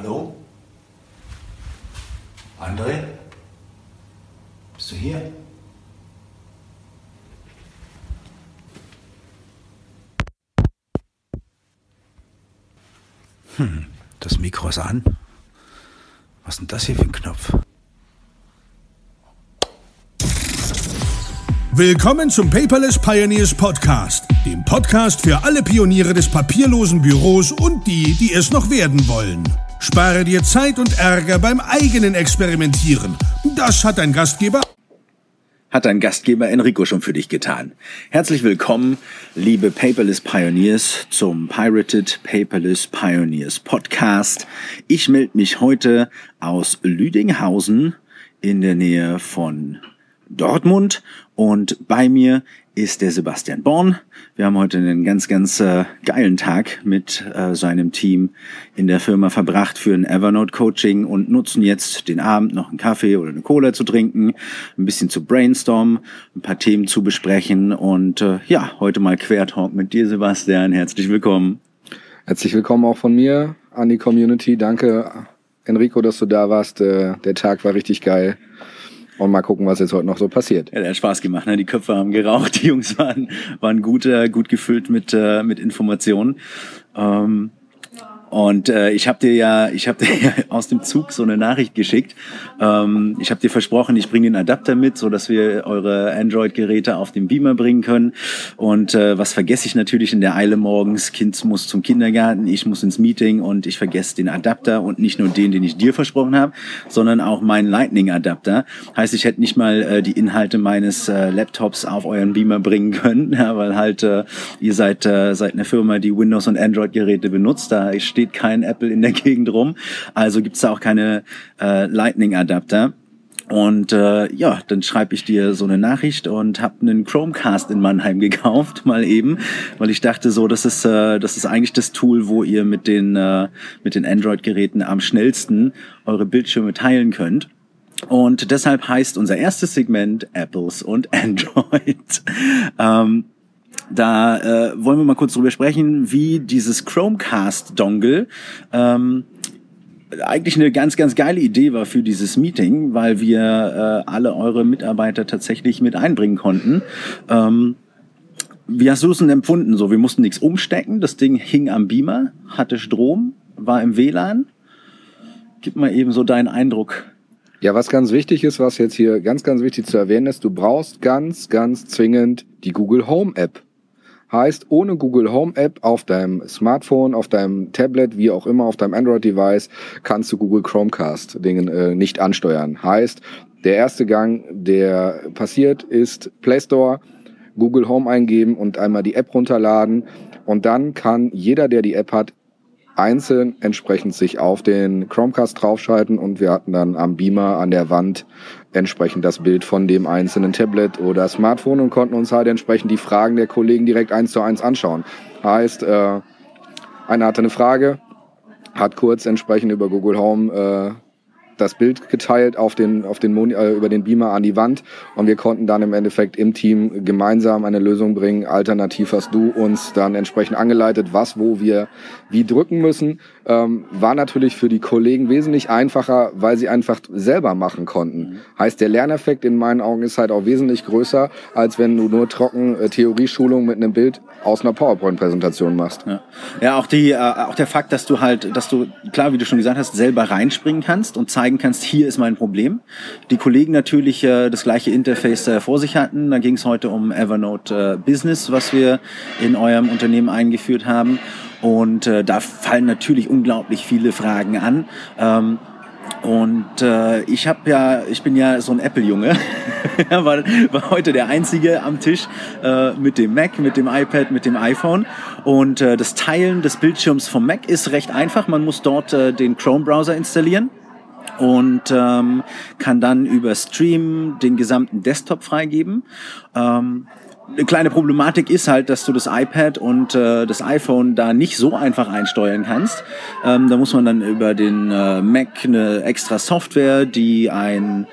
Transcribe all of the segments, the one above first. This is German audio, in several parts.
Hallo? André? Bist du hier? Hm, das Mikro ist an. Was ist denn das hier für ein Knopf? Willkommen zum Paperless Pioneers Podcast, dem Podcast für alle Pioniere des papierlosen Büros und die, die es noch werden wollen. Spare dir Zeit und Ärger beim eigenen Experimentieren. Das hat dein Gastgeber hat dein Gastgeber Enrico schon für dich getan. Herzlich willkommen, liebe Paperless Pioneers, zum Pirated Paperless Pioneers Podcast. Ich melde mich heute aus Lüdinghausen in der Nähe von Dortmund und bei mir ist der Sebastian Born. Wir haben heute einen ganz, ganz äh, geilen Tag mit äh, seinem Team in der Firma verbracht für ein Evernote Coaching und nutzen jetzt den Abend noch einen Kaffee oder eine Cola zu trinken, ein bisschen zu brainstormen, ein paar Themen zu besprechen und äh, ja, heute mal Quertalk mit dir, Sebastian. Herzlich willkommen. Herzlich willkommen auch von mir an die Community. Danke, Enrico, dass du da warst. Äh, der Tag war richtig geil. Und mal gucken, was jetzt heute noch so passiert. Ja, der hat Spaß gemacht. Ne? Die Köpfe haben geraucht, die Jungs waren, waren gut, äh, gut gefüllt mit, äh, mit Informationen. Ähm, und äh, ich habe dir ja, ich habe dir ja aus dem Zug so eine Nachricht geschickt. Ähm, ich habe dir versprochen, ich bringe den Adapter mit, so dass wir eure Android-Geräte auf den Beamer bringen können. Und äh, was vergesse ich natürlich in der Eile morgens? Kind muss zum Kindergarten, ich muss ins Meeting und ich vergesse den Adapter und nicht nur den, den ich dir versprochen habe, sondern auch meinen Lightning-Adapter. Heißt, ich hätte nicht mal äh, die Inhalte meines äh, Laptops auf euren Beamer bringen können, ja, weil halt äh, ihr seid äh, seid eine Firma, die Windows und Android-Geräte benutzt. Da steht kein Apple in der Gegend rum. Also gibt's da auch keine äh, Lightning-Adapter. Und äh, ja, dann schreibe ich dir so eine Nachricht und habe einen Chromecast in Mannheim gekauft, mal eben, weil ich dachte so, das ist äh, das ist eigentlich das Tool, wo ihr mit den äh, den Android-Geräten am schnellsten eure Bildschirme teilen könnt. Und deshalb heißt unser erstes Segment Apples und Android. ähm, da äh, wollen wir mal kurz drüber sprechen, wie dieses Chromecast-Dongle ähm, eigentlich eine ganz, ganz geile Idee war für dieses Meeting, weil wir äh, alle eure Mitarbeiter tatsächlich mit einbringen konnten. Ähm, wie hast du es denn empfunden? So, wir mussten nichts umstecken, das Ding hing am Beamer, hatte Strom, war im WLAN. Gib mal eben so deinen Eindruck. Ja, was ganz wichtig ist, was jetzt hier ganz, ganz wichtig zu erwähnen ist, du brauchst ganz, ganz zwingend die Google Home App. Heißt, ohne Google Home App auf deinem Smartphone, auf deinem Tablet, wie auch immer, auf deinem Android-Device, kannst du Google Chromecast Dingen äh, nicht ansteuern. Heißt, der erste Gang, der passiert, ist Play Store, Google Home eingeben und einmal die App runterladen. Und dann kann jeder, der die App hat, einzeln entsprechend sich auf den Chromecast draufschalten und wir hatten dann am Beamer an der Wand entsprechend das Bild von dem einzelnen Tablet oder Smartphone und konnten uns halt entsprechend die Fragen der Kollegen direkt eins zu eins anschauen. Heißt, äh, einer hatte eine Frage, hat kurz entsprechend über Google Home äh, das Bild geteilt auf den, auf den Moni äh, über den Beamer an die Wand und wir konnten dann im Endeffekt im Team gemeinsam eine Lösung bringen. Alternativ hast du uns dann entsprechend angeleitet, was, wo wir wie drücken müssen. Ähm, war natürlich für die Kollegen wesentlich einfacher, weil sie einfach selber machen konnten. Mhm. Heißt, der Lerneffekt in meinen Augen ist halt auch wesentlich größer, als wenn du nur trocken äh, Theorieschulung mit einem Bild aus einer PowerPoint-Präsentation machst. Ja. ja, auch die, äh, auch der Fakt, dass du halt, dass du klar, wie du schon gesagt hast, selber reinspringen kannst und zeigen kannst, hier ist mein Problem. Die Kollegen natürlich äh, das gleiche Interface äh, vor sich hatten. Da ging es heute um Evernote äh, Business, was wir in eurem Unternehmen eingeführt haben. Und äh, da fallen natürlich unglaublich viele Fragen an. Ähm, und äh, ich habe ja, ich bin ja so ein Apple-Junge, war, war heute der einzige am Tisch äh, mit dem Mac, mit dem iPad, mit dem iPhone. Und äh, das Teilen des Bildschirms vom Mac ist recht einfach. Man muss dort äh, den Chrome-Browser installieren und ähm, kann dann über Stream den gesamten Desktop freigeben. Ähm, eine kleine Problematik ist halt, dass du das iPad und äh, das iPhone da nicht so einfach einsteuern kannst. Ähm, da muss man dann über den äh, Mac eine extra Software, die ein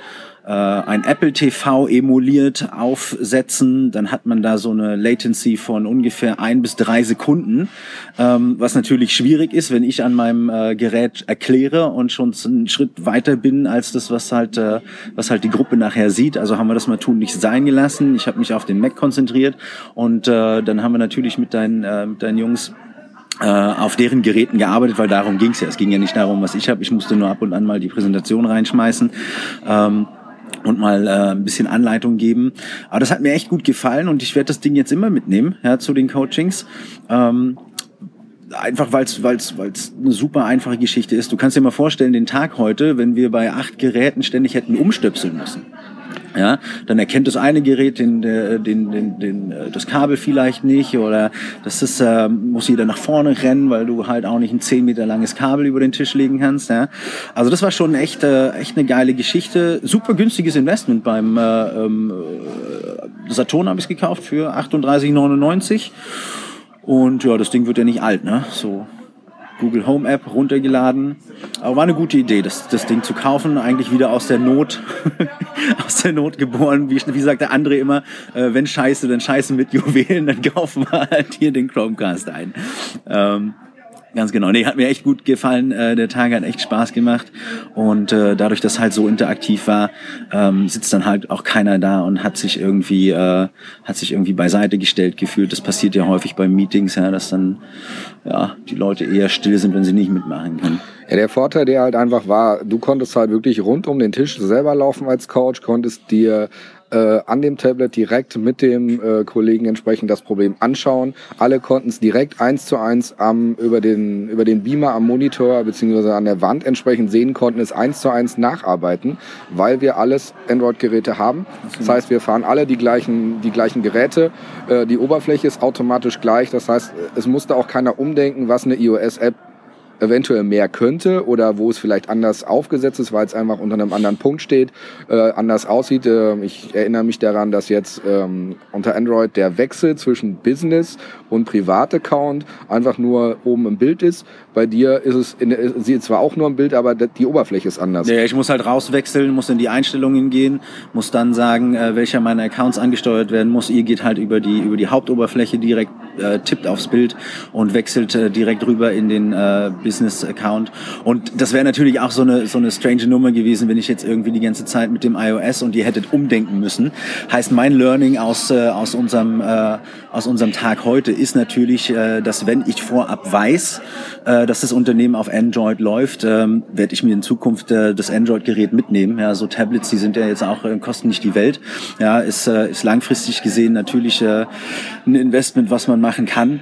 äh, ein Apple TV emuliert aufsetzen, dann hat man da so eine Latency von ungefähr ein bis drei Sekunden, ähm, was natürlich schwierig ist, wenn ich an meinem äh, Gerät erkläre und schon einen Schritt weiter bin als das, was halt, äh, was halt die Gruppe nachher sieht. Also haben wir das mal tun nicht sein gelassen. Ich habe mich auf den Mac konzentriert und äh, dann haben wir natürlich mit deinen, äh, mit deinen Jungs äh, auf deren Geräten gearbeitet, weil darum ging's ja. Es ging ja nicht darum, was ich habe. Ich musste nur ab und an mal die Präsentation reinschmeißen. Ähm, und mal äh, ein bisschen Anleitung geben. Aber das hat mir echt gut gefallen und ich werde das Ding jetzt immer mitnehmen ja, zu den Coachings. Ähm, einfach weil es weil's, weil's eine super einfache Geschichte ist. Du kannst dir mal vorstellen, den Tag heute, wenn wir bei acht Geräten ständig hätten umstöpseln müssen ja, dann erkennt das eine Gerät den, den, den, den, äh, das Kabel vielleicht nicht oder das ist, äh, muss jeder nach vorne rennen, weil du halt auch nicht ein 10 Meter langes Kabel über den Tisch legen kannst. Ja. Also das war schon echt, äh, echt eine geile Geschichte. Super günstiges Investment beim äh, ähm, äh, Saturn habe ich gekauft für 38,99 und ja, das Ding wird ja nicht alt, ne? So Google Home App runtergeladen. Aber war eine gute Idee, das, das Ding zu kaufen. Eigentlich wieder aus der Not, aus der Not geboren. Wie, wie sagt der andere immer, äh, wenn Scheiße, dann Scheiße mit Juwelen, dann kaufen wir halt hier den Chromecast ein. Ähm, Ganz genau. Nee, hat mir echt gut gefallen. Äh, der Tag hat echt Spaß gemacht. Und äh, dadurch, dass halt so interaktiv war, ähm, sitzt dann halt auch keiner da und hat sich irgendwie, äh, hat sich irgendwie beiseite gestellt gefühlt. Das passiert ja häufig bei Meetings, ja, dass dann ja, die Leute eher still sind, wenn sie nicht mitmachen können. Ja, der Vorteil, der halt einfach war, du konntest halt wirklich rund um den Tisch selber laufen als Coach, konntest dir äh, an dem Tablet direkt mit dem äh, Kollegen entsprechend das Problem anschauen. Alle konnten es direkt eins zu eins am, über, den, über den Beamer am Monitor beziehungsweise an der Wand entsprechend sehen, konnten es eins zu eins nacharbeiten, weil wir alles Android-Geräte haben. Das heißt, wir fahren alle die gleichen, die gleichen Geräte. Äh, die Oberfläche ist automatisch gleich. Das heißt, es musste auch keiner umdenken, was eine iOS-App eventuell mehr könnte oder wo es vielleicht anders aufgesetzt ist, weil es einfach unter einem anderen Punkt steht, äh, anders aussieht. Äh, ich erinnere mich daran, dass jetzt ähm, unter Android der Wechsel zwischen Business und Privataccount einfach nur oben im Bild ist. Bei dir ist es, in, sieht zwar auch nur im Bild, aber die Oberfläche ist anders. Ja, ich muss halt rauswechseln, muss in die Einstellungen gehen, muss dann sagen, äh, welcher meiner Accounts angesteuert werden muss. Ihr geht halt über die, über die Hauptoberfläche direkt, äh, tippt aufs Bild und wechselt äh, direkt rüber in den äh, Business-Account. Und das wäre natürlich auch so eine, so eine strange Nummer gewesen, wenn ich jetzt irgendwie die ganze Zeit mit dem iOS und ihr hättet umdenken müssen. Heißt, mein Learning aus, äh, aus, unserem, äh, aus unserem Tag heute ist natürlich, äh, dass wenn ich vorab weiß, äh, dass das Unternehmen auf Android läuft, ähm, werde ich mir in Zukunft äh, das Android-Gerät mitnehmen. Ja, so Tablets, die sind ja jetzt auch, äh, kosten nicht die Welt. Ja, ist, äh, ist langfristig gesehen natürlich äh, ein Investment, was man machen kann.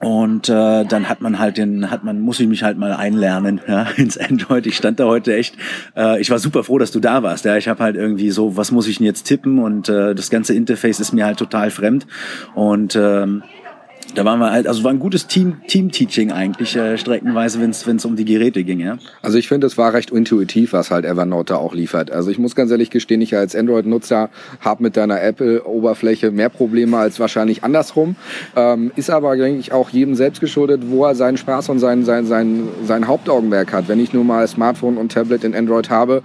Und äh, dann hat man halt den, hat man, muss ich mich halt mal einlernen ja, ins Android. Ich stand da heute echt, äh, ich war super froh, dass du da warst. Ja, ich habe halt irgendwie so, was muss ich denn jetzt tippen? Und äh, das ganze Interface ist mir halt total fremd. Und ähm, da waren wir halt, also war ein gutes Team, Team-Teaching eigentlich, äh, streckenweise, wenn es um die Geräte ging, ja. Also ich finde, es war recht intuitiv, was halt Evernote da auch liefert. Also ich muss ganz ehrlich gestehen, ich als Android-Nutzer habe mit deiner Apple-Oberfläche mehr Probleme als wahrscheinlich andersrum. Ähm, ist aber, denke ich, auch jedem selbst geschuldet, wo er seinen Spaß und sein, sein, sein, sein Hauptaugenmerk hat. Wenn ich nur mal Smartphone und Tablet in Android habe,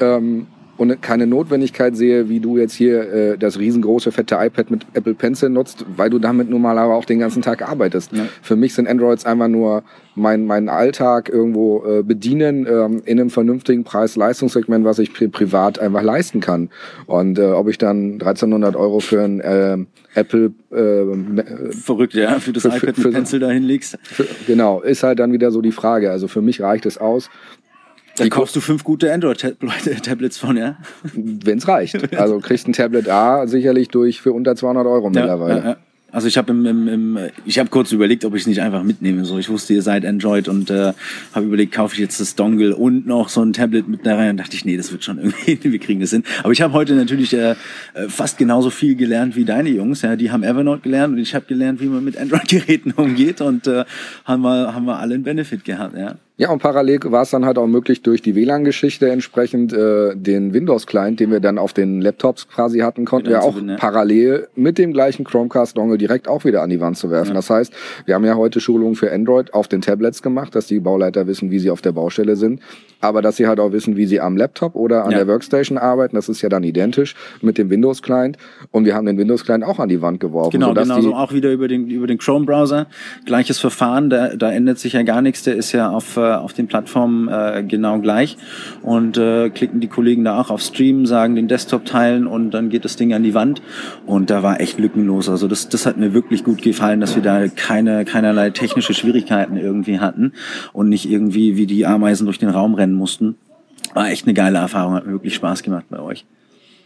ähm, und keine Notwendigkeit sehe, wie du jetzt hier äh, das riesengroße fette iPad mit Apple Pencil nutzt, weil du damit nun mal aber auch den ganzen Tag arbeitest. Ja. Für mich sind Androids einfach nur mein, mein Alltag irgendwo äh, bedienen ähm, in einem vernünftigen Preis-Leistungssegment, was ich pri privat einfach leisten kann. Und äh, ob ich dann 1300 Euro für ein äh, Apple äh, verrückt ja für das für, iPad mit Pencil dahin legst genau ist halt dann wieder so die Frage also für mich reicht es aus da kaufst du fünf gute Android-Tablets von, ja? Wenn es reicht. Also kriegst ein Tablet A sicherlich durch für unter 200 Euro ja, mittlerweile. Ja, ja. Also ich habe im, im, im, ich habe kurz überlegt, ob ich es nicht einfach mitnehme. So, ich wusste, ihr seid Android und äh, habe überlegt, kaufe ich jetzt das Dongle und noch so ein Tablet mit da rein. Und dachte ich, nee, das wird schon irgendwie, wir kriegen das hin. Aber ich habe heute natürlich äh, äh, fast genauso viel gelernt wie deine Jungs. Ja, die haben Evernote gelernt und ich habe gelernt, wie man mit Android-Geräten umgeht und äh, haben wir haben wir alle einen Benefit gehabt. Ja. Ja, und parallel war es dann halt auch möglich, durch die WLAN-Geschichte entsprechend äh, den Windows-Client, den wir dann auf den Laptops quasi hatten, konnten wir auch ja. parallel mit dem gleichen Chromecast-Dongle direkt auch wieder an die Wand zu werfen. Ja. Das heißt, wir haben ja heute Schulungen für Android auf den Tablets gemacht, dass die Bauleiter wissen, wie sie auf der Baustelle sind, aber dass sie halt auch wissen, wie sie am Laptop oder an ja. der Workstation arbeiten. Das ist ja dann identisch mit dem Windows-Client. Und wir haben den Windows-Client auch an die Wand geworfen. Genau, genau so auch wieder über den, über den Chrome-Browser. Gleiches Verfahren, da, da ändert sich ja gar nichts. Der ist ja auf äh, auf den Plattformen äh, genau gleich und äh, klicken die Kollegen da auch auf Stream, sagen den Desktop teilen und dann geht das Ding an die Wand und da war echt lückenlos. Also das, das hat mir wirklich gut gefallen, dass wir da keine keinerlei technische Schwierigkeiten irgendwie hatten und nicht irgendwie wie die Ameisen durch den Raum rennen mussten. War echt eine geile Erfahrung, hat mir wirklich Spaß gemacht bei euch.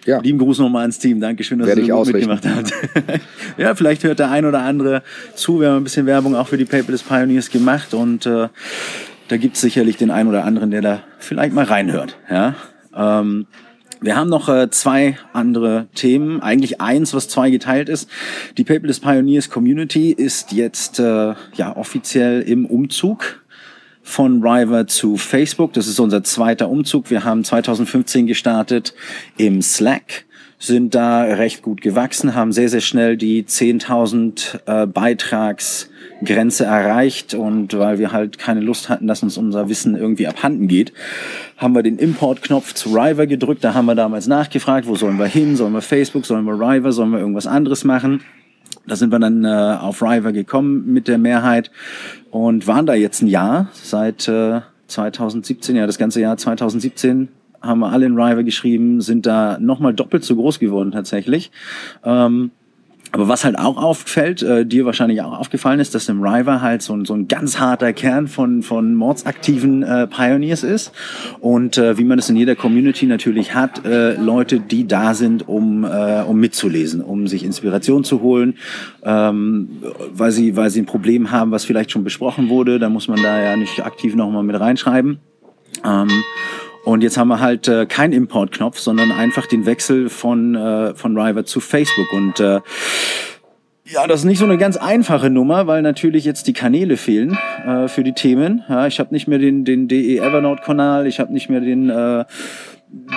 Ja. Lieben Gruß nochmal ans Team. Dankeschön, dass Werde ihr so mitgemacht habt. ja, vielleicht hört der ein oder andere zu. Wir haben ein bisschen Werbung auch für die Paperless Pioneers gemacht und äh, da gibt es sicherlich den einen oder anderen, der da vielleicht mal reinhört. Ja? Ähm, wir haben noch äh, zwei andere Themen. Eigentlich eins, was zwei geteilt ist. Die Paperless Pioneers Community ist jetzt äh, ja offiziell im Umzug von River zu Facebook. Das ist unser zweiter Umzug. Wir haben 2015 gestartet im Slack sind da recht gut gewachsen, haben sehr, sehr schnell die 10.000 äh, Beitragsgrenze erreicht und weil wir halt keine Lust hatten, dass uns unser Wissen irgendwie abhanden geht, haben wir den Importknopf zu River gedrückt. Da haben wir damals nachgefragt, wo sollen wir hin? Sollen wir Facebook? Sollen wir River? Sollen wir irgendwas anderes machen? Da sind wir dann äh, auf River gekommen mit der Mehrheit und waren da jetzt ein Jahr seit äh, 2017, ja das ganze Jahr 2017 haben wir alle in River geschrieben, sind da nochmal doppelt so groß geworden tatsächlich. Ähm, aber was halt auch auffällt, äh, dir wahrscheinlich auch aufgefallen ist, dass im River halt so ein, so ein ganz harter Kern von, von mordsaktiven äh, Pioneers ist. Und äh, wie man es in jeder Community natürlich hat, äh, Leute, die da sind, um, äh, um mitzulesen, um sich Inspiration zu holen, ähm, weil, sie, weil sie ein Problem haben, was vielleicht schon besprochen wurde. Da muss man da ja nicht aktiv nochmal mit reinschreiben. Ähm, und jetzt haben wir halt äh, keinen Importknopf, sondern einfach den Wechsel von, äh, von River zu Facebook. Und äh, ja, das ist nicht so eine ganz einfache Nummer, weil natürlich jetzt die Kanäle fehlen äh, für die Themen. Ja, ich habe nicht mehr den, den DE Evernote-Kanal, ich habe nicht mehr den, äh,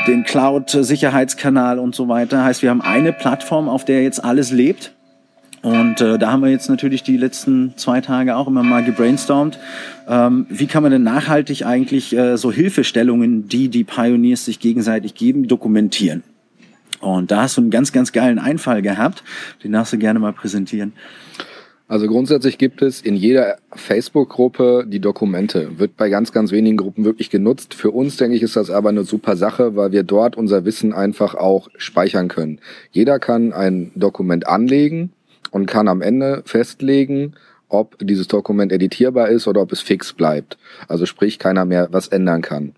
den Cloud-Sicherheitskanal und so weiter. Heißt, wir haben eine Plattform, auf der jetzt alles lebt. Und äh, da haben wir jetzt natürlich die letzten zwei Tage auch immer mal gebrainstormt. Ähm, wie kann man denn nachhaltig eigentlich äh, so Hilfestellungen, die die Pioneers sich gegenseitig geben, dokumentieren? Und da hast du einen ganz, ganz geilen Einfall gehabt. Den darfst du gerne mal präsentieren. Also grundsätzlich gibt es in jeder Facebook-Gruppe die Dokumente. Wird bei ganz, ganz wenigen Gruppen wirklich genutzt. Für uns, denke ich, ist das aber eine super Sache, weil wir dort unser Wissen einfach auch speichern können. Jeder kann ein Dokument anlegen und kann am Ende festlegen, ob dieses Dokument editierbar ist oder ob es fix bleibt. Also sprich, keiner mehr was ändern kann.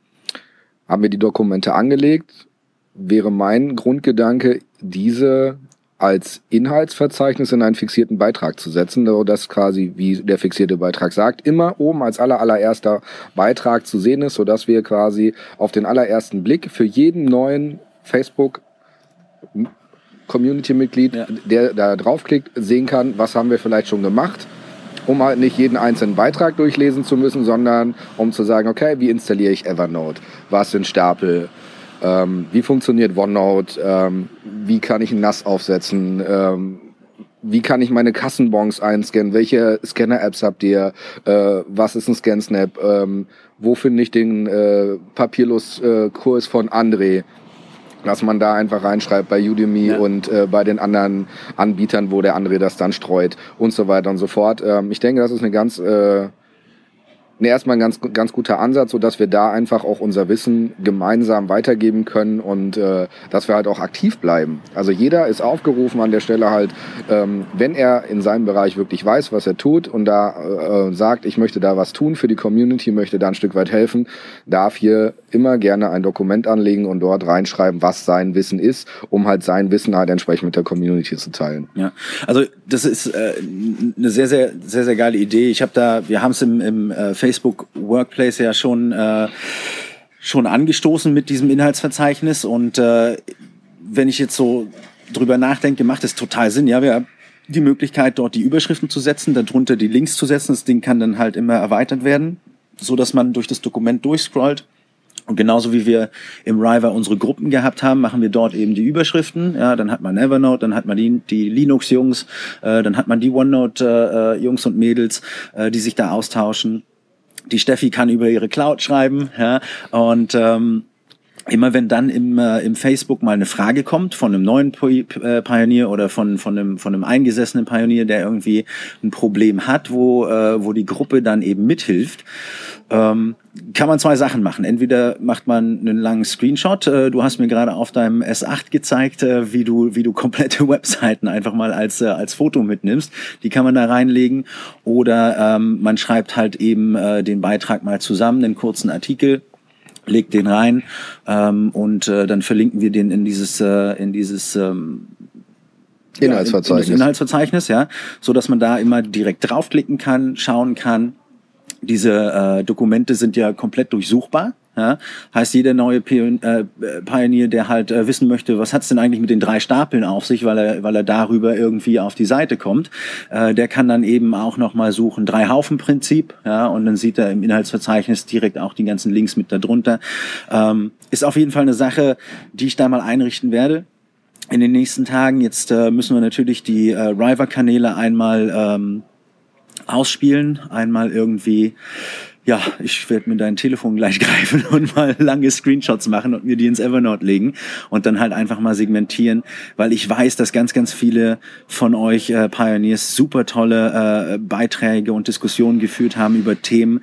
Haben wir die Dokumente angelegt, wäre mein Grundgedanke, diese als Inhaltsverzeichnis in einen fixierten Beitrag zu setzen, so dass quasi, wie der fixierte Beitrag sagt, immer oben als aller, allererster Beitrag zu sehen ist, sodass wir quasi auf den allerersten Blick für jeden neuen Facebook Community-Mitglied, ja. der da draufklickt, sehen kann, was haben wir vielleicht schon gemacht, um halt nicht jeden einzelnen Beitrag durchlesen zu müssen, sondern um zu sagen, okay, wie installiere ich Evernote? Was sind Stapel? Ähm, wie funktioniert OneNote? Ähm, wie kann ich ein NAS aufsetzen? Ähm, wie kann ich meine Kassenbons einscannen? Welche Scanner-Apps habt ihr? Äh, was ist ein ScanSnap? Ähm, wo finde ich den äh, Papierlos-Kurs äh, von André? Dass man da einfach reinschreibt bei Udemy ja. und äh, bei den anderen Anbietern, wo der andere das dann streut und so weiter und so fort. Ähm, ich denke, das ist eine ganz äh, nee, erstmal ein ganz, ganz guter Ansatz, so dass wir da einfach auch unser Wissen gemeinsam weitergeben können und äh, dass wir halt auch aktiv bleiben. Also jeder ist aufgerufen an der Stelle halt, ähm, wenn er in seinem Bereich wirklich weiß, was er tut und da äh, sagt, ich möchte da was tun für die Community, möchte da ein Stück weit helfen, darf hier immer gerne ein Dokument anlegen und dort reinschreiben, was sein Wissen ist, um halt sein Wissen halt entsprechend mit der Community zu teilen. Ja, also das ist äh, eine sehr, sehr, sehr, sehr geile Idee. Ich habe da, wir haben es im, im äh, Workplace ja schon, äh, schon angestoßen mit diesem Inhaltsverzeichnis. Und äh, wenn ich jetzt so drüber nachdenke, macht es total Sinn. Ja, wir haben die Möglichkeit, dort die Überschriften zu setzen, darunter die Links zu setzen. Das Ding kann dann halt immer erweitert werden. so dass man durch das Dokument durchscrollt. Und genauso wie wir im River unsere Gruppen gehabt haben, machen wir dort eben die Überschriften. Ja, dann hat man Evernote, dann hat man die, die Linux-Jungs, äh, dann hat man die OneNote-Jungs äh, und Mädels, äh, die sich da austauschen. Die Steffi kann über ihre Cloud schreiben, ja, und ähm, immer wenn dann im, äh, im Facebook mal eine Frage kommt von einem neuen äh, Pionier oder von, von, einem, von einem eingesessenen Pionier, der irgendwie ein Problem hat, wo, äh, wo die Gruppe dann eben mithilft, ähm, kann man zwei Sachen machen. Entweder macht man einen langen Screenshot. Äh, du hast mir gerade auf deinem S8 gezeigt, äh, wie du wie du komplette Webseiten einfach mal als äh, als Foto mitnimmst. Die kann man da reinlegen. Oder ähm, man schreibt halt eben äh, den Beitrag mal zusammen, einen kurzen Artikel legt den rein ähm, und äh, dann verlinken wir den in dieses äh, in dieses ähm, Inhaltsverzeichnis. Ja, in, in Inhaltsverzeichnis, ja, so dass man da immer direkt draufklicken kann, schauen kann. Diese äh, Dokumente sind ja komplett durchsuchbar. Ja? Heißt, jeder neue äh, Pioneer, der halt äh, wissen möchte, was hat's denn eigentlich mit den drei Stapeln auf sich, weil er, weil er darüber irgendwie auf die Seite kommt, äh, der kann dann eben auch nochmal suchen, Drei-Haufen-Prinzip, ja, und dann sieht er im Inhaltsverzeichnis direkt auch die ganzen Links mit darunter. Ähm, ist auf jeden Fall eine Sache, die ich da mal einrichten werde in den nächsten Tagen. Jetzt äh, müssen wir natürlich die äh, River-Kanäle einmal ähm, ausspielen, einmal irgendwie ja, ich werde mir dein Telefon gleich greifen und mal lange Screenshots machen und mir die ins Evernote legen und dann halt einfach mal segmentieren, weil ich weiß, dass ganz, ganz viele von euch äh, Pioneers super tolle äh, Beiträge und Diskussionen geführt haben über Themen,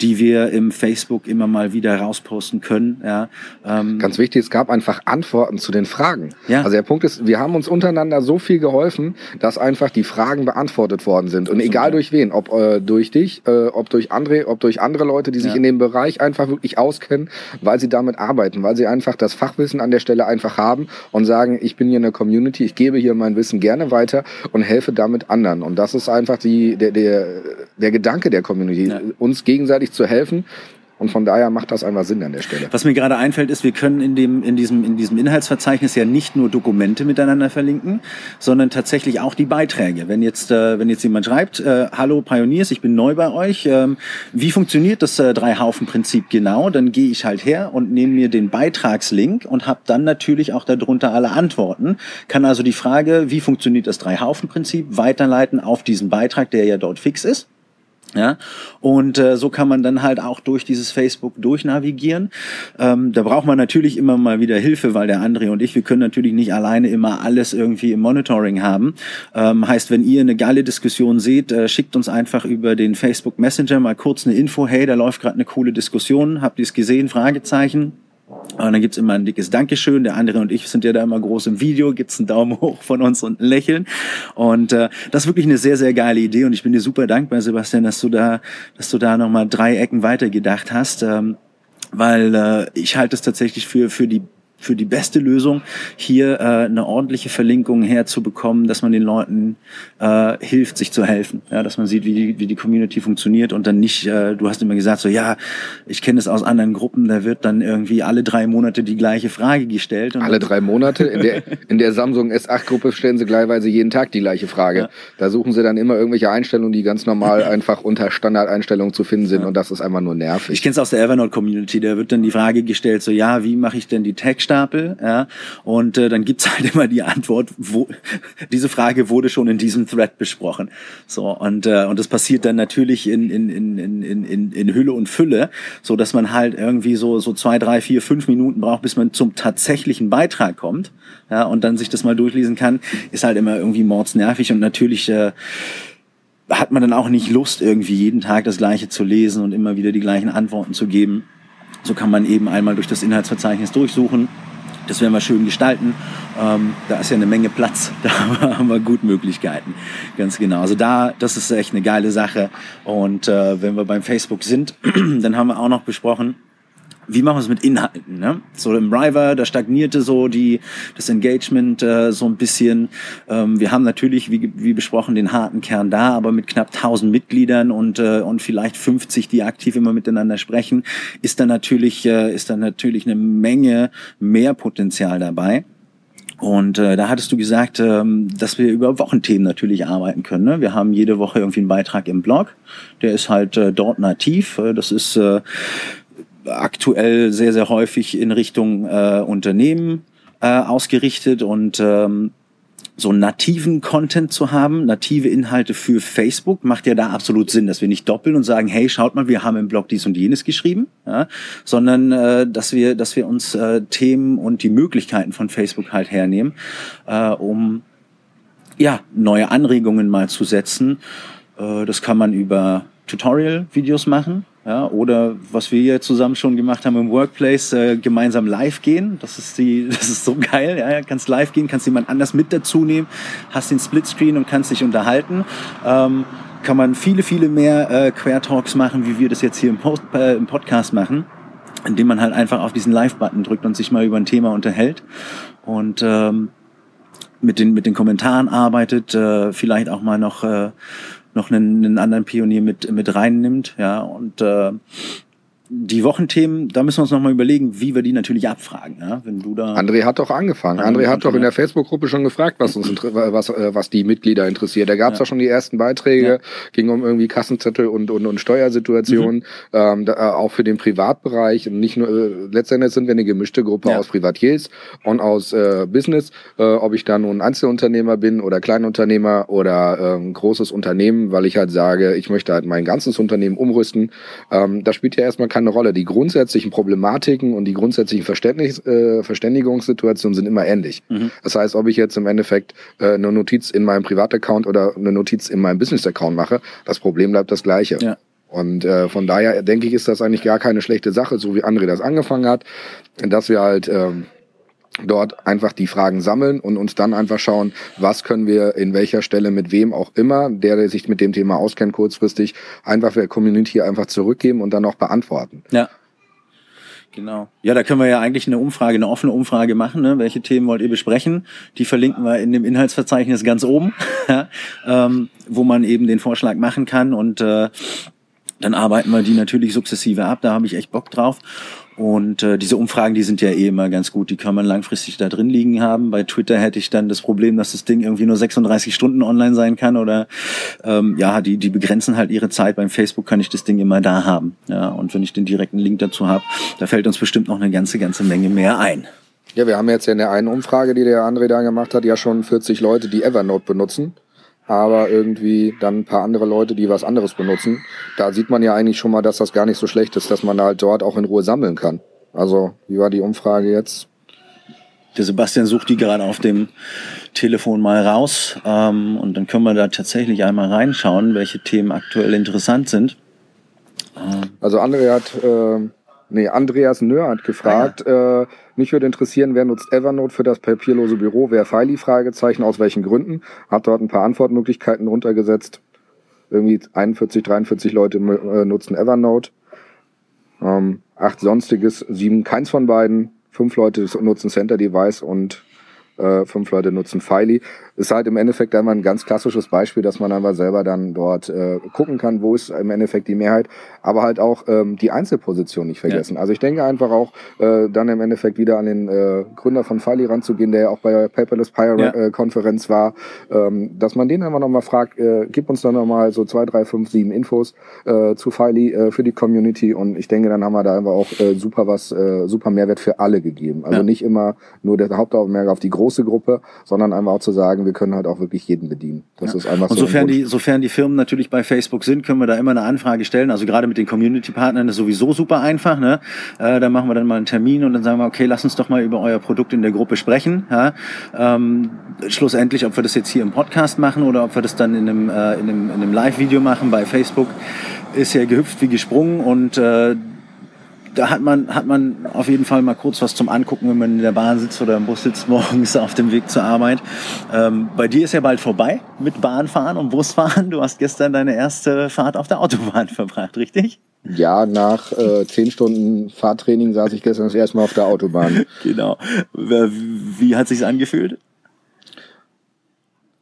die wir im Facebook immer mal wieder rausposten können. Ja, ähm Ganz wichtig, es gab einfach Antworten zu den Fragen. Ja. Also der Punkt ist, wir haben uns untereinander so viel geholfen, dass einfach die Fragen beantwortet worden sind. Und egal durch wen, ob äh, durch dich, äh, ob durch André, ob durch andere Leute, die sich ja. in dem Bereich einfach wirklich auskennen, weil sie damit arbeiten, weil sie einfach das Fachwissen an der Stelle einfach haben und sagen, ich bin hier in der Community, ich gebe hier mein Wissen gerne weiter und helfe damit anderen. Und das ist einfach die, der, der, der Gedanke der Community, ja. uns gegenseitig zu helfen. Und von daher macht das einfach Sinn an der Stelle. Was mir gerade einfällt, ist, wir können in, dem, in, diesem, in diesem Inhaltsverzeichnis ja nicht nur Dokumente miteinander verlinken, sondern tatsächlich auch die Beiträge. Wenn jetzt, äh, wenn jetzt jemand schreibt, äh, Hallo Pioneers, ich bin neu bei euch, ähm, wie funktioniert das äh, Drei-Haufen-Prinzip genau? Dann gehe ich halt her und nehme mir den Beitragslink und habe dann natürlich auch darunter alle Antworten. Kann also die Frage, wie funktioniert das Drei-Haufen-Prinzip, weiterleiten auf diesen Beitrag, der ja dort fix ist. Ja, und äh, so kann man dann halt auch durch dieses Facebook durchnavigieren. Ähm, da braucht man natürlich immer mal wieder Hilfe, weil der André und ich, wir können natürlich nicht alleine immer alles irgendwie im Monitoring haben. Ähm, heißt, wenn ihr eine geile Diskussion seht, äh, schickt uns einfach über den Facebook Messenger mal kurz eine Info. Hey, da läuft gerade eine coole Diskussion. Habt ihr es gesehen? Fragezeichen. Und dann gibt's immer ein dickes Dankeschön. Der andere und ich sind ja da immer groß im Video. Gibt's einen Daumen hoch von uns und ein Lächeln. Und äh, das ist wirklich eine sehr, sehr geile Idee. Und ich bin dir super dankbar, Sebastian, dass du da, dass du da nochmal drei Ecken weiter gedacht hast. Ähm, weil äh, ich halte es tatsächlich für, für die für die beste Lösung, hier äh, eine ordentliche Verlinkung herzubekommen, dass man den Leuten äh, hilft, sich zu helfen. Ja, dass man sieht, wie die, wie die Community funktioniert und dann nicht, äh, du hast immer gesagt, so ja, ich kenne es aus anderen Gruppen, da wird dann irgendwie alle drei Monate die gleiche Frage gestellt. alle drei Monate? In der, in der Samsung S8-Gruppe stellen sie gleichweise jeden Tag die gleiche Frage. Ja. Da suchen sie dann immer irgendwelche Einstellungen, die ganz normal einfach unter Standardeinstellungen zu finden sind ja. und das ist einfach nur nervig. Ich kenne es aus der Evernote-Community, da wird dann die Frage gestellt, so ja, wie mache ich denn die Text Stapel, ja, und äh, dann gibt's halt immer die Antwort, wo diese Frage wurde schon in diesem Thread besprochen. So, und, äh, und das passiert dann natürlich in, in, in, in, in, in Hülle und Fülle, so dass man halt irgendwie so, so zwei, drei, vier, fünf Minuten braucht, bis man zum tatsächlichen Beitrag kommt, ja, und dann sich das mal durchlesen kann, ist halt immer irgendwie mordsnervig und natürlich äh, hat man dann auch nicht Lust, irgendwie jeden Tag das Gleiche zu lesen und immer wieder die gleichen Antworten zu geben. So kann man eben einmal durch das Inhaltsverzeichnis durchsuchen. Das werden wir schön gestalten. Ähm, da ist ja eine Menge Platz. Da haben wir gut Möglichkeiten. Ganz genau. Also da, das ist echt eine geile Sache. Und äh, wenn wir beim Facebook sind, dann haben wir auch noch besprochen, wie machen wir es mit Inhalten? Ne? So im River, da stagnierte so die das Engagement äh, so ein bisschen. Ähm, wir haben natürlich, wie, wie besprochen, den harten Kern da, aber mit knapp 1000 Mitgliedern und äh, und vielleicht 50, die aktiv immer miteinander sprechen, ist da natürlich äh, ist da natürlich eine Menge mehr Potenzial dabei. Und äh, da hattest du gesagt, ähm, dass wir über Wochenthemen natürlich arbeiten können. Ne? Wir haben jede Woche irgendwie einen Beitrag im Blog. Der ist halt äh, dort nativ. Äh, das ist äh, aktuell sehr, sehr häufig in Richtung äh, Unternehmen äh, ausgerichtet und ähm, so nativen Content zu haben, native Inhalte für Facebook, macht ja da absolut Sinn, dass wir nicht doppeln und sagen, hey, schaut mal, wir haben im Blog dies und jenes geschrieben, ja, sondern äh, dass wir, dass wir uns äh, Themen und die Möglichkeiten von Facebook halt hernehmen, äh, um ja neue Anregungen mal zu setzen. Äh, das kann man über Tutorial-Videos machen. Ja, oder was wir hier zusammen schon gemacht haben im Workplace, äh, gemeinsam live gehen. Das ist die, das ist so geil. Ja, kannst live gehen, kannst jemand anders mit dazu nehmen, hast den Splitscreen und kannst dich unterhalten. Ähm, kann man viele, viele mehr äh, Quer Talks machen, wie wir das jetzt hier im, Post, äh, im Podcast machen, indem man halt einfach auf diesen Live-Button drückt und sich mal über ein Thema unterhält und ähm, mit den mit den Kommentaren arbeitet, äh, vielleicht auch mal noch äh, noch einen, einen anderen Pionier mit, mit reinnimmt. Ja, und äh, die Wochenthemen, da müssen wir uns nochmal überlegen, wie wir die natürlich abfragen. Ja? Wenn du da André hat doch angefangen. André hat doch in der Facebook-Gruppe schon gefragt, was uns was, äh, was die Mitglieder interessiert. Da gab es ja. doch schon die ersten Beiträge, ja. ging um irgendwie Kassenzettel und, und, und Steuersituationen, mhm. ähm, da, äh, auch für den Privatbereich. Nicht nur, äh, letztendlich sind wir eine gemischte Gruppe ja. aus Privatiers und aus äh, Business. Äh, ob ich da nun Einzelunternehmer bin oder Kleinunternehmer oder ähm, großes Unternehmen, weil ich halt sage, ich möchte halt mein ganzes Unternehmen umrüsten. Ähm, da spielt ja erstmal keine Rolle. Die grundsätzlichen Problematiken und die grundsätzlichen Verständnis, äh, Verständigungssituationen sind immer ähnlich. Mhm. Das heißt, ob ich jetzt im Endeffekt äh, eine Notiz in meinem Privataccount oder eine Notiz in meinem Business-Account mache, das Problem bleibt das gleiche. Ja. Und äh, von daher denke ich, ist das eigentlich gar keine schlechte Sache, so wie André das angefangen hat, dass wir halt ähm, dort einfach die Fragen sammeln und uns dann einfach schauen, was können wir in welcher Stelle mit wem auch immer, der, der sich mit dem Thema auskennt, kurzfristig einfach der Community einfach zurückgeben und dann auch beantworten. Ja. Genau. Ja, da können wir ja eigentlich eine Umfrage, eine offene Umfrage machen. Ne? Welche Themen wollt ihr besprechen? Die verlinken wir in dem Inhaltsverzeichnis ganz oben, ähm, wo man eben den Vorschlag machen kann und äh, dann arbeiten wir die natürlich sukzessive ab. Da habe ich echt Bock drauf. Und äh, diese Umfragen, die sind ja eh immer ganz gut. Die kann man langfristig da drin liegen haben. Bei Twitter hätte ich dann das Problem, dass das Ding irgendwie nur 36 Stunden online sein kann oder ähm, ja, die die begrenzen halt ihre Zeit. Beim Facebook kann ich das Ding immer da haben. Ja, und wenn ich den direkten Link dazu habe, da fällt uns bestimmt noch eine ganze ganze Menge mehr ein. Ja, wir haben jetzt ja in der einen Umfrage, die der André da gemacht hat, ja schon 40 Leute, die Evernote benutzen aber irgendwie dann ein paar andere Leute, die was anderes benutzen. Da sieht man ja eigentlich schon mal, dass das gar nicht so schlecht ist, dass man halt dort auch in Ruhe sammeln kann. Also, wie war die Umfrage jetzt? Der Sebastian sucht die gerade auf dem Telefon mal raus ähm, und dann können wir da tatsächlich einmal reinschauen, welche Themen aktuell interessant sind. Ähm. Also André hat äh, Nee, Andreas Nöhr hat gefragt, ah, ja. äh, mich würde interessieren, wer nutzt Evernote für das papierlose Büro, wer Filey, Fragezeichen, aus welchen Gründen? Hat dort ein paar Antwortmöglichkeiten runtergesetzt. Irgendwie 41, 43 Leute äh, nutzen Evernote. Ähm, acht sonstiges, sieben keins von beiden. Fünf Leute nutzen Center Device und äh, fünf Leute nutzen Filey. Ist halt im Endeffekt einmal ein ganz klassisches Beispiel, dass man einfach selber dann dort äh, gucken kann, wo ist im Endeffekt die Mehrheit, aber halt auch ähm, die Einzelposition nicht vergessen. Ja. Also ich denke einfach auch äh, dann im Endeffekt wieder an den äh, Gründer von Filey ranzugehen, der ja auch bei der Paperless ja. äh, Konferenz war, ähm, dass man den einfach nochmal fragt, äh, gib uns doch nochmal so zwei, drei, fünf, sieben Infos äh, zu Filey äh, für die Community und ich denke, dann haben wir da einfach auch super was, super Mehrwert für alle gegeben. Also ja. nicht immer nur der Hauptaugenmerk auf die große Gruppe, sondern einfach auch zu sagen, wir können halt auch wirklich jeden bedienen. Das ja. ist einfach Und so sofern die, sofern die Firmen natürlich bei Facebook sind, können wir da immer eine Anfrage stellen. Also gerade mit den Community-Partnern ist sowieso super einfach. Ne? Äh, da machen wir dann mal einen Termin und dann sagen wir, okay, lass uns doch mal über euer Produkt in der Gruppe sprechen. Ja? Ähm, schlussendlich, ob wir das jetzt hier im Podcast machen oder ob wir das dann in einem, äh, in einem, in einem Live-Video machen bei Facebook, ist ja gehüpft wie gesprungen und äh, da hat man, hat man auf jeden Fall mal kurz was zum Angucken, wenn man in der Bahn sitzt oder im Bus sitzt morgens auf dem Weg zur Arbeit. Ähm, bei dir ist ja bald vorbei mit Bahnfahren und Busfahren. Du hast gestern deine erste Fahrt auf der Autobahn verbracht, richtig? Ja, nach äh, zehn Stunden Fahrtraining saß ich gestern das erste Mal auf der Autobahn. genau. Wie hat sich's angefühlt?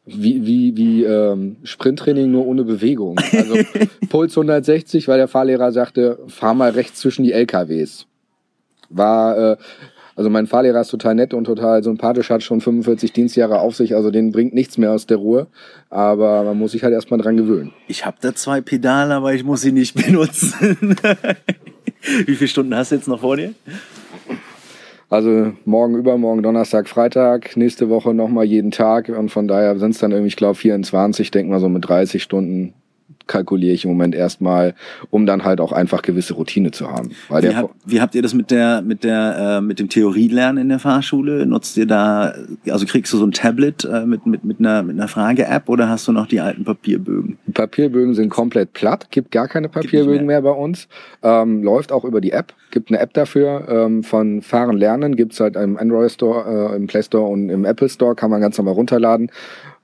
Wie, wie, wie ähm, Sprinttraining nur ohne Bewegung. Also Puls 160, weil der Fahrlehrer sagte, fahr mal rechts zwischen die LKWs. War, äh, Also mein Fahrlehrer ist total nett und total sympathisch, hat schon 45 Dienstjahre auf sich, also den bringt nichts mehr aus der Ruhe. Aber man muss sich halt erstmal dran gewöhnen. Ich habe da zwei Pedale, aber ich muss sie nicht benutzen. Wie viele Stunden hast du jetzt noch vor dir? Also morgen, übermorgen, Donnerstag, Freitag, nächste Woche nochmal jeden Tag. Und von daher sind es dann irgendwie, ich glaube, 24, denk mal so mit 30 Stunden kalkuliere ich im Moment erstmal, um dann halt auch einfach gewisse Routine zu haben. Wie, hab, wie habt ihr das mit der mit der äh, mit dem Theorielernen in der Fahrschule? Nutzt ihr da also kriegst du so ein Tablet äh, mit mit mit einer mit einer Frage-App oder hast du noch die alten Papierbögen? Die Papierbögen sind komplett platt, gibt gar keine Papierbögen mehr. mehr. bei uns. Ähm, läuft auch über die App, gibt eine App dafür ähm, von Fahren lernen, gibt's halt im Android Store, äh, im Play Store und im Apple Store, kann man ganz normal runterladen.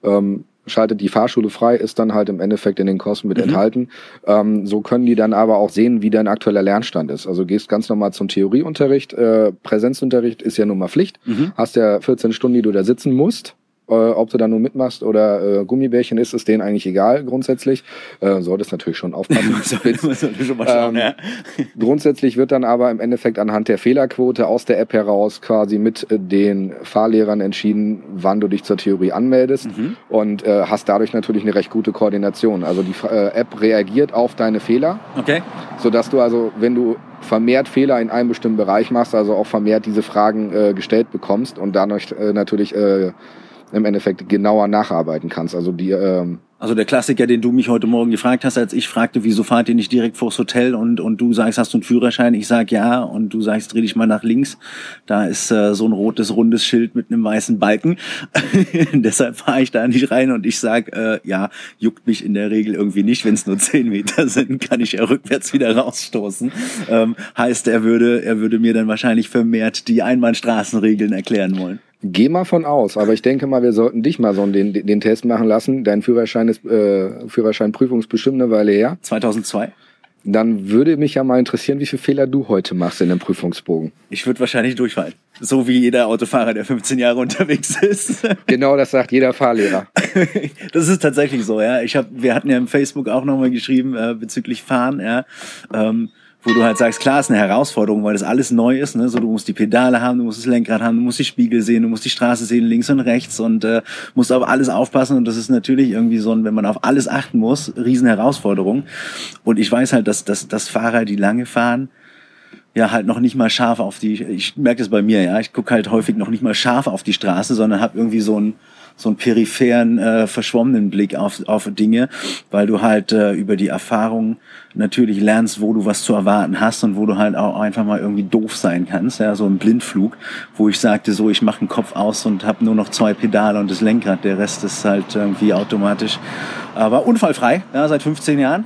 Ähm, schaltet die Fahrschule frei, ist dann halt im Endeffekt in den Kosten mit mhm. enthalten. Ähm, so können die dann aber auch sehen, wie dein aktueller Lernstand ist. Also gehst ganz normal zum Theorieunterricht. Äh, Präsenzunterricht ist ja nun mal Pflicht. Mhm. Hast ja 14 Stunden, die du da sitzen musst. Äh, ob du da nur mitmachst oder äh, Gummibärchen ist, ist denen eigentlich egal grundsätzlich. Äh, solltest natürlich schon aufpassen. schon mal schauen, ähm, ja. Grundsätzlich wird dann aber im Endeffekt anhand der Fehlerquote aus der App heraus quasi mit äh, den Fahrlehrern entschieden, wann du dich zur Theorie anmeldest mhm. und äh, hast dadurch natürlich eine recht gute Koordination. Also die äh, App reagiert auf deine Fehler, okay. sodass du also, wenn du vermehrt Fehler in einem bestimmten Bereich machst, also auch vermehrt diese Fragen äh, gestellt bekommst und dadurch äh, natürlich äh, im Endeffekt genauer nacharbeiten kannst. Also die ähm, also der Klassiker, den du mich heute Morgen gefragt hast, als ich fragte, wieso fahrt ihr nicht direkt vors Hotel und, und du sagst, hast du einen Führerschein? Ich sag ja und du sagst, dreh dich mal nach links. Da ist äh, so ein rotes, rundes Schild mit einem weißen Balken. Deshalb fahre ich da nicht rein und ich sag, äh, ja, juckt mich in der Regel irgendwie nicht. Wenn es nur zehn Meter sind, kann ich ja rückwärts wieder rausstoßen. Ähm, heißt, er würde, er würde mir dann wahrscheinlich vermehrt die Einbahnstraßenregeln erklären wollen. Geh mal von aus, aber ich denke mal, wir sollten dich mal so den, den Test machen lassen. Dein Führerschein ist äh, Führerscheinprüfung ist bestimmt eine Weile her. 2002. Dann würde mich ja mal interessieren, wie viele Fehler du heute machst in dem Prüfungsbogen. Ich würde wahrscheinlich durchfallen. So wie jeder Autofahrer, der 15 Jahre unterwegs ist. Genau, das sagt jeder Fahrlehrer. das ist tatsächlich so, ja. Ich hab, wir hatten ja im Facebook auch nochmal geschrieben äh, bezüglich Fahren, ja. Ähm, wo du halt sagst, klar, ist eine Herausforderung, weil das alles neu ist. Ne? So, du musst die Pedale haben, du musst das Lenkrad haben, du musst die Spiegel sehen, du musst die Straße sehen, links und rechts und äh, musst auf alles aufpassen. Und das ist natürlich irgendwie so ein, wenn man auf alles achten muss, riesen Herausforderung. Und ich weiß halt, dass, dass, dass Fahrer, die lange fahren, ja halt noch nicht mal scharf auf die, ich merke das bei mir, ja, ich gucke halt häufig noch nicht mal scharf auf die Straße, sondern habe irgendwie so ein so einen peripheren, äh, verschwommenen Blick auf, auf Dinge, weil du halt äh, über die Erfahrung natürlich lernst, wo du was zu erwarten hast und wo du halt auch einfach mal irgendwie doof sein kannst. Ja, so ein Blindflug, wo ich sagte, so ich mache den Kopf aus und habe nur noch zwei Pedale und das Lenkrad, der Rest ist halt irgendwie automatisch. Aber unfallfrei, ja, seit 15 Jahren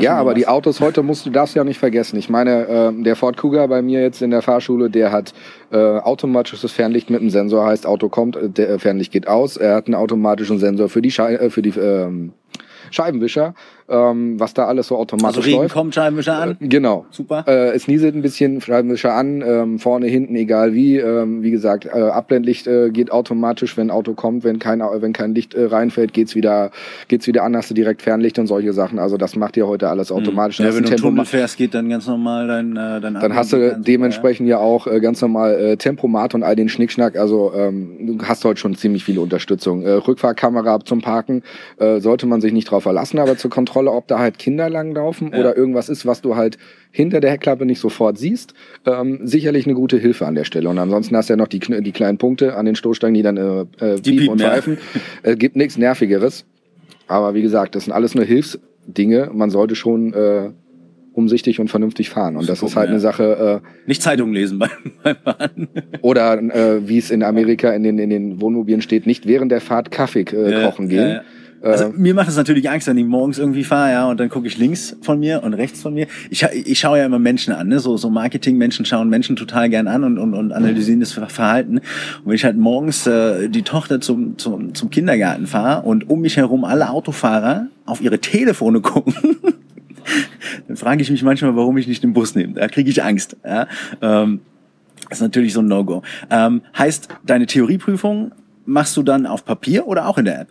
ja, aber was. die Autos heute musst du das ja nicht vergessen. Ich meine, äh, der Ford Cougar bei mir jetzt in der Fahrschule, der hat äh, automatisches Fernlicht mit einem Sensor, heißt Auto kommt, äh, der Fernlicht geht aus. Er hat einen automatischen Sensor für die, Schei äh, für die ähm, Scheibenwischer ähm, was da alles so automatisch also Regen läuft. kommt Scheibenwischer an? Äh, genau. Super. Äh, es nieselt ein bisschen Scheibenwischer an, ähm, vorne, hinten, egal wie. Ähm, wie gesagt, äh, Abblendlicht äh, geht automatisch, wenn Auto kommt. Wenn kein, wenn kein Licht äh, reinfällt, geht's wieder, geht's wieder an, hast du direkt Fernlicht und solche Sachen. Also das macht ihr heute alles hm. automatisch. Mhm. Ja, wenn du Tunnel fährst, geht dann ganz normal dein, äh, dein Dann hast du dementsprechend ja auch äh, ganz normal äh, Tempomat und all den Schnickschnack. Also ähm, du hast heute schon ziemlich viele Unterstützung. Äh, Rückfahrkamera zum Parken äh, sollte man sich nicht drauf verlassen, aber zur Kontrolle, ob da halt Kinder Kinder langlaufen ja. oder irgendwas ist, was du halt hinter der Heckklappe nicht sofort siehst, ähm, sicherlich eine gute Hilfe an der Stelle. Und ansonsten hast du ja noch die, die kleinen Punkte an den Stoßstangen, die dann äh, äh, die piepen und pfeifen. Ja. Äh, gibt nichts Nervigeres. Aber wie gesagt, das sind alles nur Hilfsdinge. Man sollte schon äh, umsichtig und vernünftig fahren. Und das, das ist halt ja. eine Sache. Äh, Nicht Zeitung lesen beim, beim Fahren. Oder äh, wie es in Amerika in den, in den Wohnmobilen steht, nicht während der Fahrt Kaffee äh, ja, kochen gehen. Ja, also äh, mir macht es natürlich Angst, wenn ich morgens irgendwie fahre, ja, und dann gucke ich links von mir und rechts von mir. Ich, ich schaue ja immer Menschen an, ne? so, so Marketing-Menschen schauen Menschen total gern an und, und, und analysieren das Verhalten. Und wenn ich halt morgens äh, die Tochter zum, zum, zum Kindergarten fahre und um mich herum alle Autofahrer auf ihre Telefone gucken, dann frage ich mich manchmal, warum ich nicht den Bus nehme. Da kriege ich Angst. Ja? Ähm, das ist natürlich so ein No-Go. Ähm, heißt, deine Theorieprüfung machst du dann auf Papier oder auch in der App?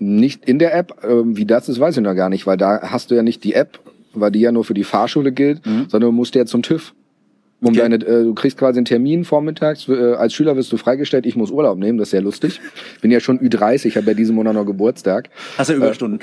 Nicht in der App. Ähm, wie das ist, weiß ich noch gar nicht, weil da hast du ja nicht die App, weil die ja nur für die Fahrschule gilt, mhm. sondern du musst ja zum TÜV. Um Okay. deine, äh, du kriegst quasi einen Termin vormittags. Äh, als Schüler wirst du freigestellt. Ich muss Urlaub nehmen. Das ist sehr lustig. Bin ja schon Ü30. Ich habe ja diesen Monat noch Geburtstag. Hast du Überstunden?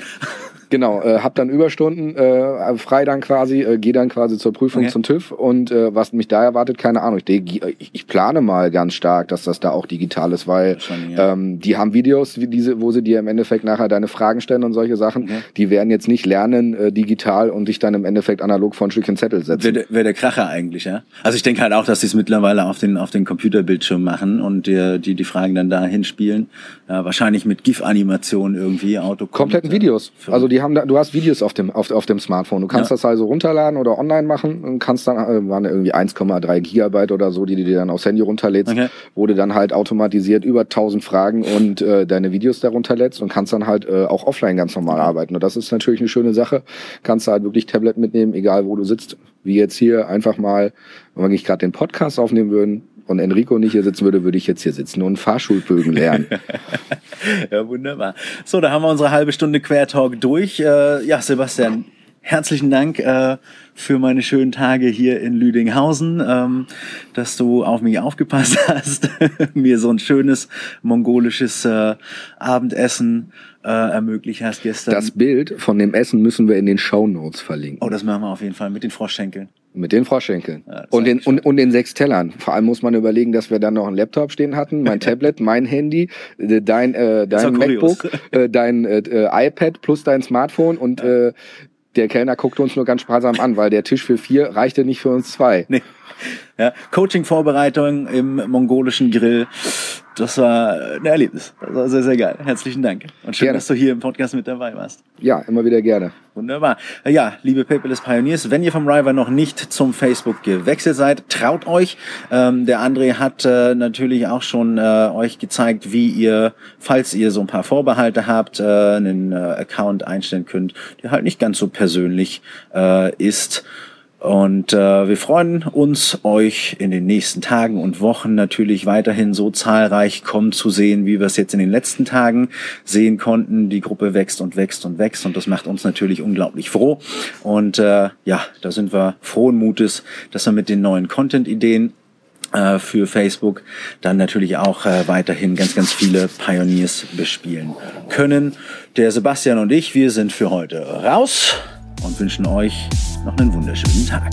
Genau, äh, hab dann Überstunden, äh, frei dann quasi, äh, gehe dann quasi zur Prüfung Okay. zum TÜV und äh, was mich da erwartet, keine Ahnung. Ich, ich, ich plane mal ganz stark, dass das da auch digital ist, weil ja. ähm, die haben Videos, wie diese, wo sie dir im Endeffekt nachher deine Fragen stellen und solche Sachen. Okay. Die werden jetzt nicht lernen äh, digital und dich dann im Endeffekt analog vor ein Stückchen Zettel setzen. Wäre der, wär der Kracher eigentlich, ja? Also ich denke halt auch, dass sie es mittlerweile auf den, auf den Computerbildschirm machen und dir, die, die Fragen dann dahin spielen. Ja, wahrscheinlich mit GIF-Animation irgendwie, Auto. Kompletten Videos. Also die haben da, du hast Videos auf dem, auf, auf dem Smartphone. Du kannst Ja. das also runterladen oder online machen und kannst dann, äh, waren irgendwie 1,3 Gigabyte oder so, die du dir dann aufs Handy runterlädst, Okay. wo du dann halt automatisiert über 1000 Fragen und äh, deine Videos da runterlädst und kannst dann halt äh, auch offline ganz normal arbeiten. Und das ist natürlich eine schöne Sache. Kannst du halt wirklich Tablet mitnehmen, egal wo du sitzt. Wie jetzt hier einfach mal, wenn wir nicht gerade den Podcast aufnehmen würden und Enrico nicht hier sitzen würde, würde ich jetzt hier sitzen und Fahrschulbögen lernen. Ja, wunderbar. So, da haben wir unsere halbe Stunde Quertalk durch. Äh, ja, Sebastian, herzlichen Dank äh, für meine schönen Tage hier in Lüdinghausen, ähm, dass du auf mich aufgepasst hast, mir so ein schönes mongolisches äh, Abendessen äh, ermöglicht hast gestern. Das Bild von dem Essen müssen wir in den Show Notes verlinken. oh, das machen wir auf jeden Fall mit den Froschschenkeln. Mit den Froschschenkeln. Ja, und, den, und, und den sechs Tellern. Vor allem muss man überlegen, dass wir dann noch einen Laptop stehen hatten, mein Tablet, mein Handy, äh, dein, äh, dein. MacBook, äh, dein äh, iPad plus dein Smartphone und äh, der Kellner guckte uns nur ganz sparsam an, weil der Tisch für vier reichte nicht für uns zwei. Nee. Ja, Coaching-Vorbereitung im mongolischen Grill. Das war ein Erlebnis. Das war sehr, sehr geil. Herzlichen Dank. Und schön, Gerne. dass du hier im Podcast mit dabei warst. Ja, immer wieder gerne. Wunderbar. Ja, liebe Paperless Pioneers, wenn ihr vom River noch nicht zum Facebook gewechselt seid, traut euch. Ähm, der André hat äh, natürlich auch schon äh, euch gezeigt, wie ihr, falls ihr so ein paar Vorbehalte habt, äh, einen äh, Account einstellen könnt, der halt nicht ganz so persönlich äh, ist. Und äh, wir freuen uns, euch in den nächsten Tagen und Wochen natürlich weiterhin so zahlreich kommen zu sehen, wie wir es jetzt in den letzten Tagen sehen konnten. Die Gruppe wächst und wächst und wächst und das macht uns natürlich unglaublich froh. Und äh, ja, da sind wir frohen Mutes, dass wir mit den neuen Content-Ideen äh, für Facebook dann natürlich auch äh, weiterhin ganz, ganz viele Pioneers bespielen können. Der Sebastian und ich, wir sind für heute raus und wünschen euch noch einen wunderschönen Tag.